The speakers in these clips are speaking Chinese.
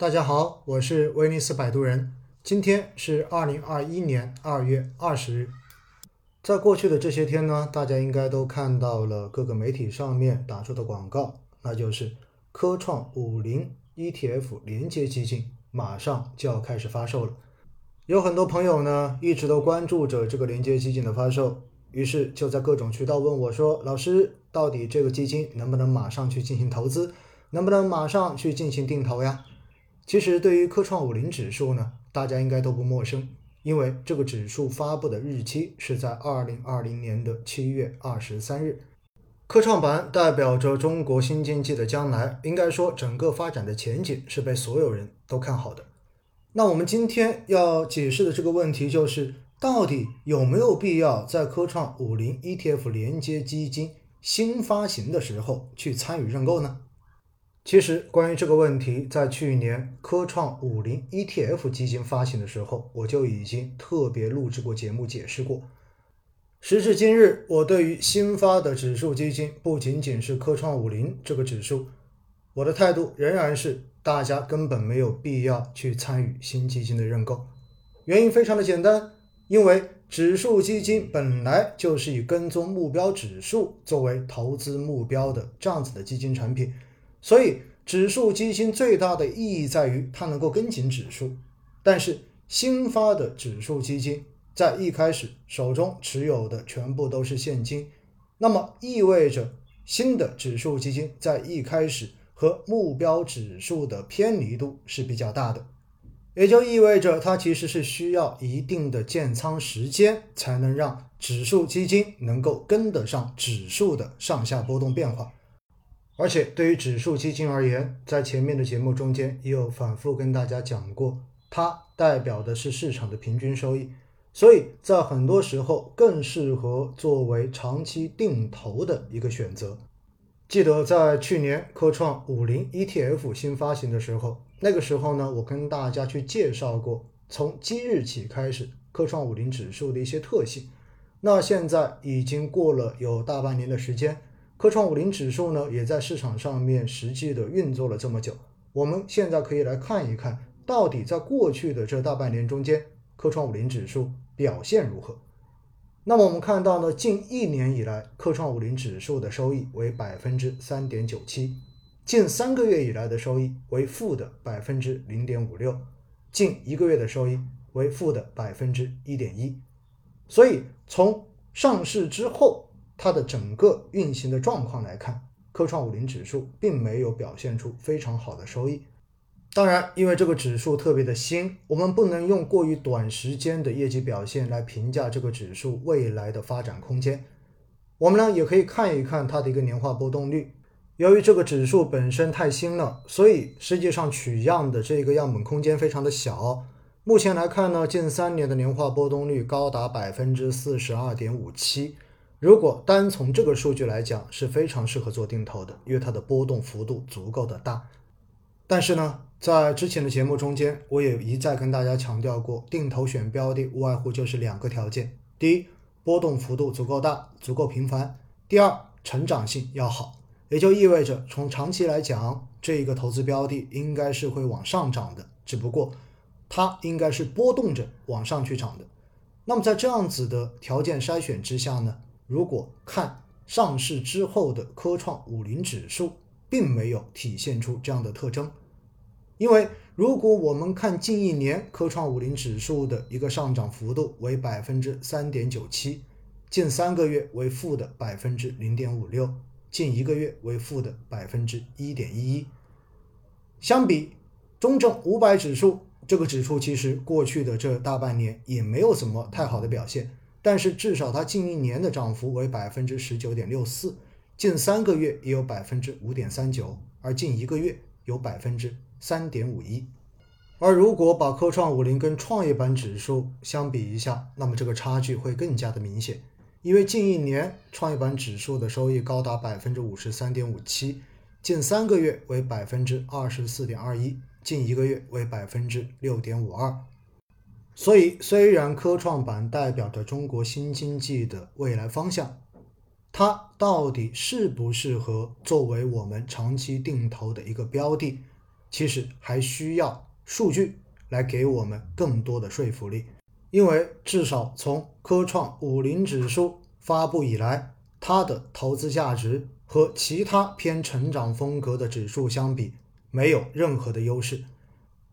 大家好，我是威尼斯摆渡人。今天是二零二一年二月二十日。在过去的这些天呢，大家应该都看到了各个媒体上面打出的广告，那就是科创五零 ETF 连接基金马上就要开始发售了。有很多朋友呢一直都关注着这个连接基金的发售，于是就在各种渠道问我说：“老师，到底这个基金能不能马上去进行投资？能不能马上去进行定投呀？”其实对于科创五零指数呢，大家应该都不陌生，因为这个指数发布的日期是在二零二零年的七月二十三日。科创板代表着中国新经济的将来，应该说整个发展的前景是被所有人都看好的。那我们今天要解释的这个问题就是，到底有没有必要在科创五零 ETF 连接基金新发行的时候去参与认购呢？其实，关于这个问题，在去年科创五零 ETF 基金发行的时候，我就已经特别录制过节目解释过。时至今日，我对于新发的指数基金，不仅仅是科创五零这个指数，我的态度仍然是，大家根本没有必要去参与新基金的认购。原因非常的简单，因为指数基金本来就是以跟踪目标指数作为投资目标的这样子的基金产品。所以，指数基金最大的意义在于它能够跟紧指数。但是，新发的指数基金在一开始手中持有的全部都是现金，那么意味着新的指数基金在一开始和目标指数的偏离度是比较大的，也就意味着它其实是需要一定的建仓时间，才能让指数基金能够跟得上指数的上下波动变化。而且对于指数基金而言，在前面的节目中间也有反复跟大家讲过，它代表的是市场的平均收益，所以在很多时候更适合作为长期定投的一个选择。记得在去年科创五零 ETF 新发行的时候，那个时候呢，我跟大家去介绍过从即日起开始科创五零指数的一些特性。那现在已经过了有大半年的时间。科创五零指数呢，也在市场上面实际的运作了这么久。我们现在可以来看一看，到底在过去的这大半年中间，科创五零指数表现如何？那么我们看到呢，近一年以来，科创五零指数的收益为百分之三点九七，近三个月以来的收益为负的百分之零点五六，近一个月的收益为负的百分之一点一。所以从上市之后，它的整个运行的状况来看，科创五零指数并没有表现出非常好的收益。当然，因为这个指数特别的新，我们不能用过于短时间的业绩表现来评价这个指数未来的发展空间。我们呢也可以看一看它的一个年化波动率。由于这个指数本身太新了，所以实际上取样的这个样本空间非常的小。目前来看呢，近三年的年化波动率高达百分之四十二点五七。如果单从这个数据来讲，是非常适合做定投的，因为它的波动幅度足够的大。但是呢，在之前的节目中间，我也一再跟大家强调过，定投选标的无外乎就是两个条件：第一，波动幅度足够大，足够频繁；第二，成长性要好。也就意味着，从长期来讲，这一个投资标的应该是会往上涨的，只不过它应该是波动着往上去涨的。那么在这样子的条件筛选之下呢？如果看上市之后的科创五零指数，并没有体现出这样的特征，因为如果我们看近一年科创五零指数的一个上涨幅度为百分之三点九七，近三个月为负的百分之零点五六，近一个月为负的百分之一点一一，相比中证五百指数，这个指数其实过去的这大半年也没有什么太好的表现。但是至少它近一年的涨幅为百分之十九点六四，近三个月也有百分之五点三九，而近一个月有百分之三点五一。而如果把科创五零跟创业板指数相比一下，那么这个差距会更加的明显。因为近一年创业板指数的收益高达百分之五十三点五七，近三个月为百分之二十四点二一，近一个月为百分之六点五二。所以，虽然科创板代表着中国新经济的未来方向，它到底适不适合作为我们长期定投的一个标的，其实还需要数据来给我们更多的说服力。因为至少从科创五零指数发布以来，它的投资价值和其他偏成长风格的指数相比，没有任何的优势。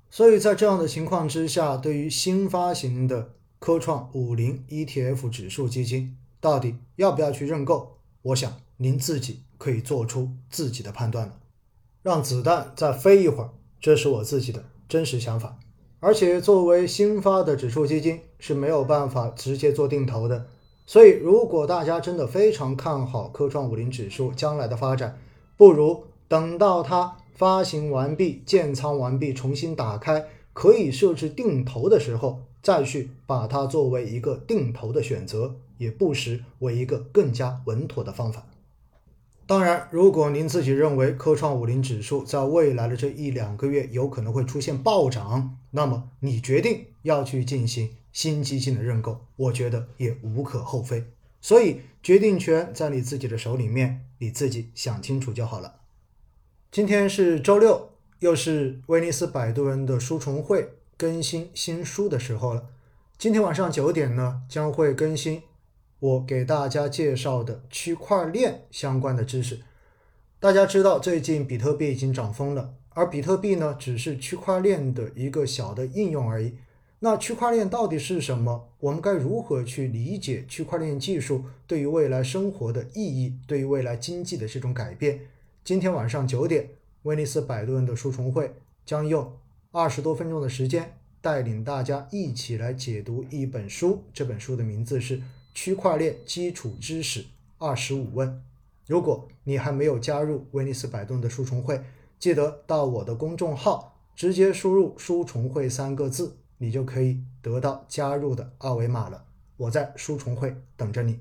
所以在这样的情况之下，对于新发行的科创五零 ETF 指数基金，到底要不要去认购？我想您自己可以做出自己的判断了。让子弹再飞一会儿，这是我自己的真实想法。而且作为新发的指数基金是没有办法直接做定投的，所以如果大家真的非常看好科创五零指数将来的发展，不如等到它发行完毕、建仓完毕、重新打开，可以设置定投的时候，再去把它作为一个定投的选择，也不失为一个更加稳妥的方法。当然，如果您自己认为科创五零指数在未来的这一两个月有可能会出现暴涨，那么你决定要去进行新基金的认购，我觉得也无可厚非。所以决定权在你自己的手里面，你自己想清楚就好了。今天是周六，又是威尼斯摆渡人的书虫会更新新书的时候了。今天晚上九点呢，将会更新。我给大家介绍的区块链相关的知识，大家知道最近比特币已经涨疯了，而比特币呢只是区块链的一个小的应用而已。那区块链到底是什么？我们该如何去理解区块链技术对于未来生活的意义，对于未来经济的这种改变？今天晚上九点，威尼斯摆渡人的书虫会将用二十多分钟的时间，带领大家一起来解读一本书。这本书的名字是。区块链基础知识二十五问。如果你还没有加入威尼斯摆渡的书虫会，记得到我的公众号直接输入“书虫会”三个字，你就可以得到加入的二维码了。我在书虫会等着你。